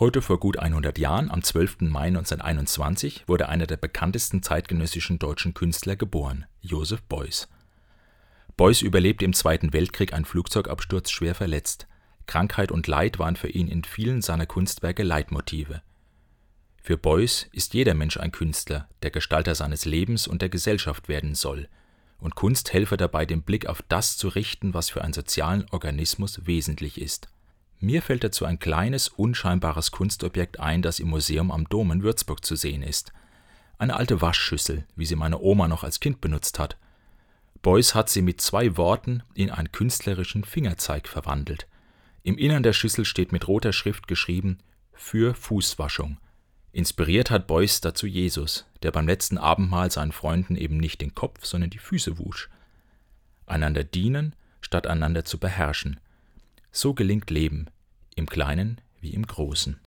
Heute vor gut 100 Jahren, am 12. Mai 1921, wurde einer der bekanntesten zeitgenössischen deutschen Künstler geboren, Joseph Beuys. Beuys überlebte im Zweiten Weltkrieg einen Flugzeugabsturz schwer verletzt. Krankheit und Leid waren für ihn in vielen seiner Kunstwerke Leitmotive. Für Beuys ist jeder Mensch ein Künstler, der Gestalter seines Lebens und der Gesellschaft werden soll, und Kunst helfe dabei, den Blick auf das zu richten, was für einen sozialen Organismus wesentlich ist mir fällt dazu ein kleines, unscheinbares Kunstobjekt ein, das im Museum am Dom in Würzburg zu sehen ist. Eine alte Waschschüssel, wie sie meine Oma noch als Kind benutzt hat. Beuys hat sie mit zwei Worten in einen künstlerischen Fingerzeig verwandelt. Im Innern der Schüssel steht mit roter Schrift geschrieben für Fußwaschung. Inspiriert hat Beuys dazu Jesus, der beim letzten Abendmahl seinen Freunden eben nicht den Kopf, sondern die Füße wusch. Einander dienen, statt einander zu beherrschen – so gelingt Leben, im Kleinen wie im Großen